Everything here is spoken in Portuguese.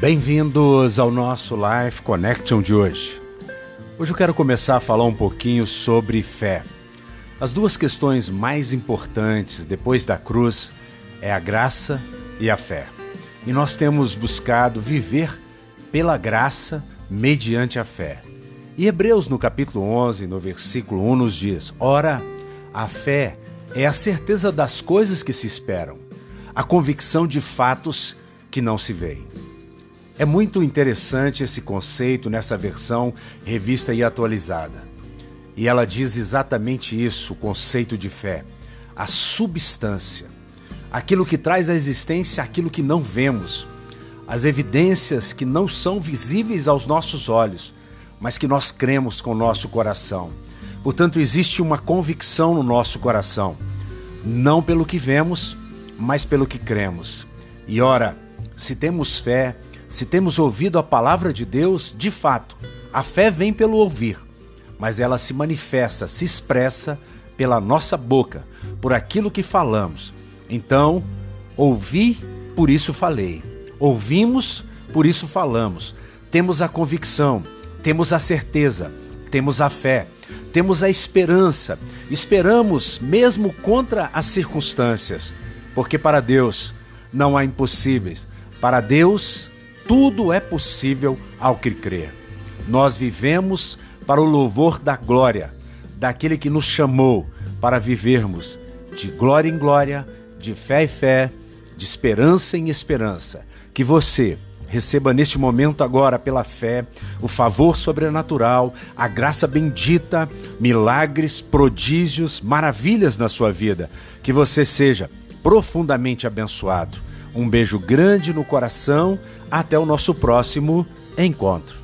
Bem-vindos ao nosso Life Connection de hoje. Hoje eu quero começar a falar um pouquinho sobre fé. As duas questões mais importantes depois da cruz é a graça e a fé. E nós temos buscado viver pela graça mediante a fé. E Hebreus, no capítulo 11, no versículo 1, nos diz: Ora, a fé é a certeza das coisas que se esperam, a convicção de fatos que não se veem. É muito interessante esse conceito nessa versão revista e atualizada. E ela diz exatamente isso, o conceito de fé, a substância, aquilo que traz à existência aquilo que não vemos, as evidências que não são visíveis aos nossos olhos, mas que nós cremos com o nosso coração. Portanto, existe uma convicção no nosso coração, não pelo que vemos, mas pelo que cremos. E ora, se temos fé, se temos ouvido a palavra de Deus, de fato, a fé vem pelo ouvir, mas ela se manifesta, se expressa pela nossa boca, por aquilo que falamos. Então, ouvi, por isso falei. Ouvimos, por isso falamos. Temos a convicção, temos a certeza, temos a fé, temos a esperança. Esperamos mesmo contra as circunstâncias, porque para Deus não há impossíveis. Para Deus tudo é possível ao que crer. Nós vivemos para o louvor da glória, daquele que nos chamou para vivermos de glória em glória, de fé em fé, de esperança em esperança. Que você receba neste momento agora, pela fé, o favor sobrenatural, a graça bendita, milagres, prodígios, maravilhas na sua vida. Que você seja profundamente abençoado um beijo grande no coração. Até o nosso próximo encontro.